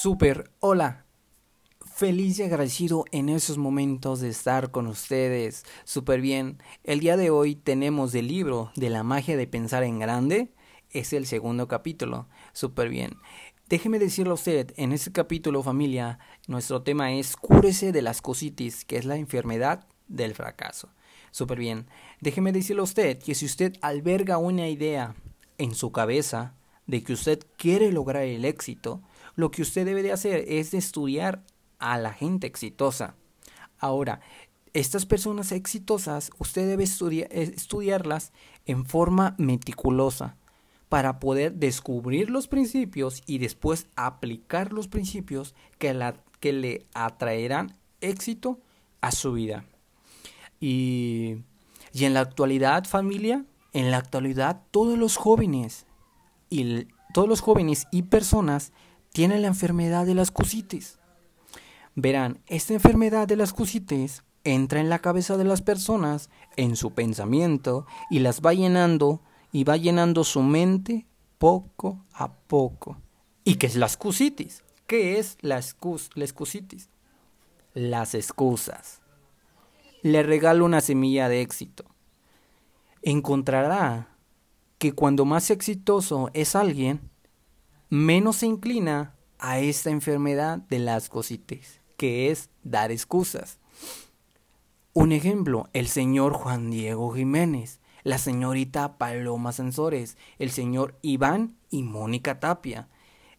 Super, hola. Feliz y agradecido en esos momentos de estar con ustedes. Súper bien. El día de hoy tenemos el libro de la magia de pensar en grande. Es el segundo capítulo. Súper bien. Déjeme decirle a usted, en este capítulo familia, nuestro tema es cúrese de las cositis, que es la enfermedad del fracaso. Súper bien. Déjeme decirle a usted que si usted alberga una idea en su cabeza de que usted quiere lograr el éxito, lo que usted debe de hacer es estudiar a la gente exitosa. Ahora, estas personas exitosas, usted debe estudiarlas en forma meticulosa para poder descubrir los principios y después aplicar los principios que, la, que le atraerán éxito a su vida. Y, y en la actualidad, familia, en la actualidad todos los jóvenes y todos los jóvenes y personas tiene la enfermedad de las cusitis. Verán, esta enfermedad de las cusitis entra en la cabeza de las personas, en su pensamiento, y las va llenando y va llenando su mente poco a poco. ¿Y qué es la excusitis? ¿Qué es la, excus excusitis? Las excusas. Le regalo una semilla de éxito. Encontrará que cuando más exitoso es alguien, menos se inclina a esta enfermedad de las cositas, que es dar excusas. Un ejemplo, el señor Juan Diego Jiménez, la señorita Paloma Sensores, el señor Iván y Mónica Tapia,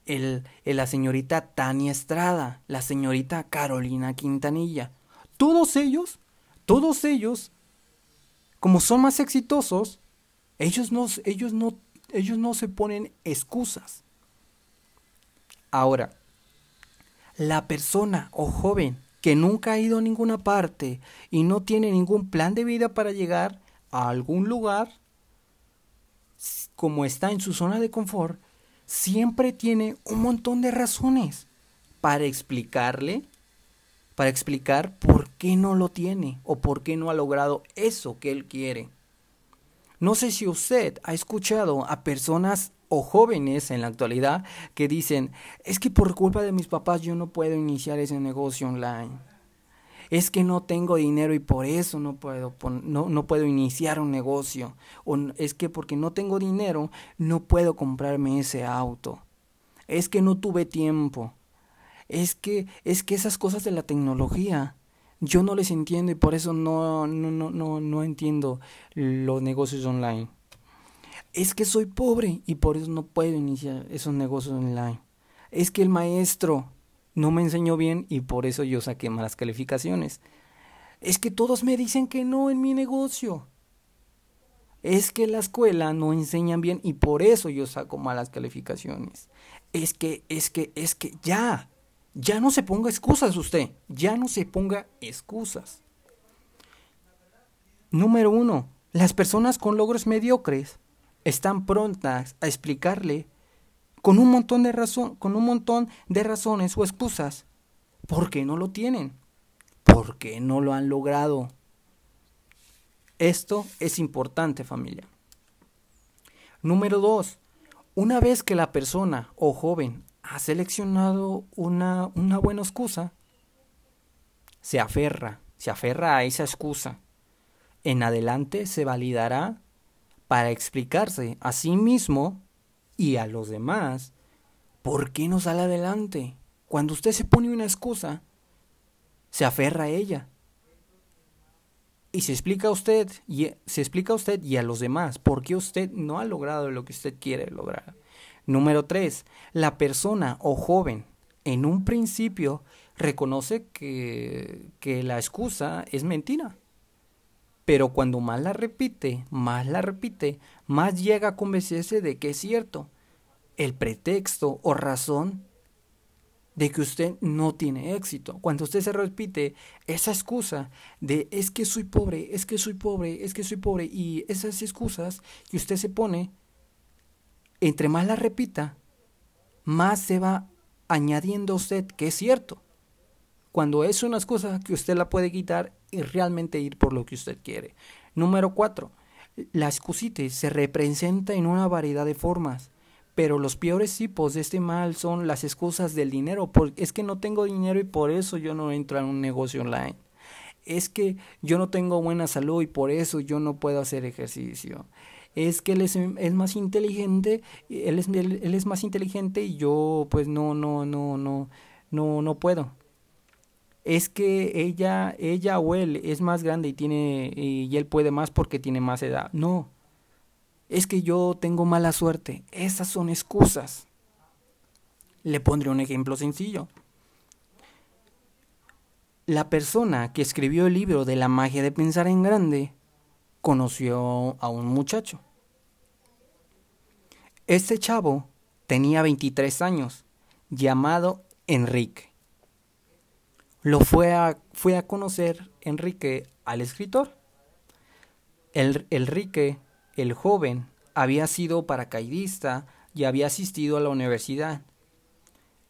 el, la señorita Tania Estrada, la señorita Carolina Quintanilla. Todos ellos, todos ellos, como son más exitosos, ellos no, ellos no, ellos no se ponen excusas. Ahora, la persona o joven que nunca ha ido a ninguna parte y no tiene ningún plan de vida para llegar a algún lugar, como está en su zona de confort, siempre tiene un montón de razones para explicarle, para explicar por qué no lo tiene o por qué no ha logrado eso que él quiere. No sé si usted ha escuchado a personas o jóvenes en la actualidad que dicen, es que por culpa de mis papás yo no puedo iniciar ese negocio online. Es que no tengo dinero y por eso no puedo, no, no puedo iniciar un negocio. O es que porque no tengo dinero no puedo comprarme ese auto. Es que no tuve tiempo. Es que, es que esas cosas de la tecnología yo no les entiendo y por eso no, no, no, no, no entiendo los negocios online es que soy pobre y por eso no puedo iniciar esos negocios online. Es que el maestro no me enseñó bien y por eso yo saqué malas calificaciones. Es que todos me dicen que no en mi negocio. Es que la escuela no enseñan bien y por eso yo saco malas calificaciones. Es que, es que, es que ya, ya no se ponga excusas usted, ya no se ponga excusas. Número uno, las personas con logros mediocres están prontas a explicarle con un montón de razón, con un montón de razones o excusas por qué no lo tienen, por qué no lo han logrado. Esto es importante, familia. Número dos, una vez que la persona o joven ha seleccionado una, una buena excusa, se aferra, se aferra a esa excusa. En adelante se validará para explicarse a sí mismo y a los demás por qué no sale adelante. Cuando usted se pone una excusa, se aferra a ella. Y se explica a usted y se explica a usted y a los demás por qué usted no ha logrado lo que usted quiere lograr. Número tres, La persona o joven en un principio reconoce que, que la excusa es mentira. Pero cuando más la repite, más la repite, más llega a convencerse de que es cierto. El pretexto o razón de que usted no tiene éxito. Cuando usted se repite esa excusa de es que soy pobre, es que soy pobre, es que soy pobre y esas excusas que usted se pone, entre más la repita, más se va añadiendo usted que es cierto. Cuando es una excusa que usted la puede quitar y realmente ir por lo que usted quiere. Número cuatro, la excusitis se representa en una variedad de formas, Pero los peores tipos de este mal son las excusas del dinero. Porque es que no tengo dinero y por eso yo no entro en un negocio online. Es que yo no tengo buena salud y por eso yo no puedo hacer ejercicio. Es que él es, más inteligente, él es, él es más inteligente y yo pues no, no, no, no, no, no puedo es que ella, ella o él es más grande y tiene y él puede más porque tiene más edad. No. Es que yo tengo mala suerte. Esas son excusas. Le pondré un ejemplo sencillo. La persona que escribió el libro de la magia de pensar en grande conoció a un muchacho. Este chavo tenía 23 años, llamado Enrique lo fue a, fue a conocer Enrique al escritor. El, Enrique, el joven, había sido paracaidista y había asistido a la universidad.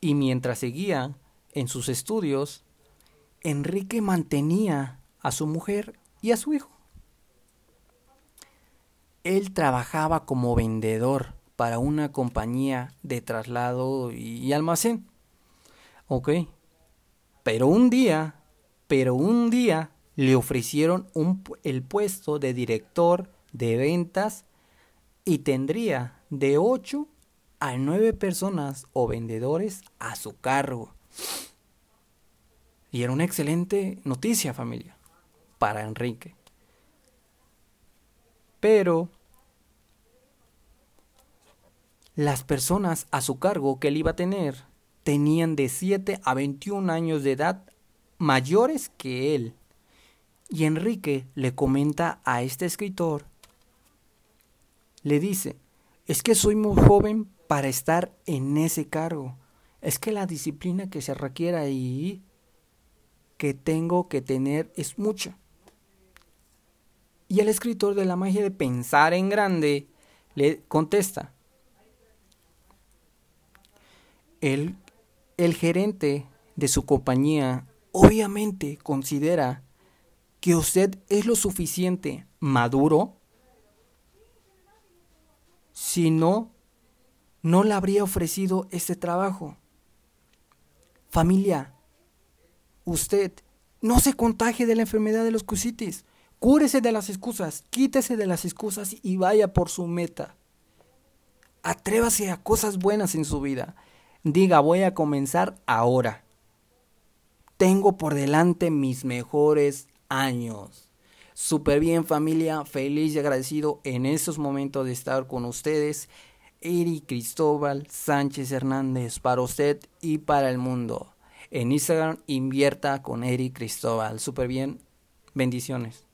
Y mientras seguía en sus estudios, Enrique mantenía a su mujer y a su hijo. Él trabajaba como vendedor para una compañía de traslado y almacén. Ok. Pero un día, pero un día le ofrecieron el puesto de director de ventas y tendría de 8 a 9 personas o vendedores a su cargo. Y era una excelente noticia, familia, para Enrique. Pero las personas a su cargo que él iba a tener tenían de 7 a 21 años de edad mayores que él. Y Enrique le comenta a este escritor, le dice, es que soy muy joven para estar en ese cargo. Es que la disciplina que se requiere ahí, que tengo que tener, es mucha. Y el escritor de la magia de pensar en grande le contesta, él el gerente de su compañía obviamente considera que usted es lo suficiente maduro, si no, no le habría ofrecido este trabajo. Familia, usted no se contagie de la enfermedad de los cusitis. Cúrese de las excusas, quítese de las excusas y vaya por su meta. Atrévase a cosas buenas en su vida diga voy a comenzar ahora. Tengo por delante mis mejores años. Súper bien familia, feliz y agradecido en estos momentos de estar con ustedes. Eri Cristóbal Sánchez Hernández para usted y para el mundo. En Instagram invierta con Eri Cristóbal. Súper bien, bendiciones.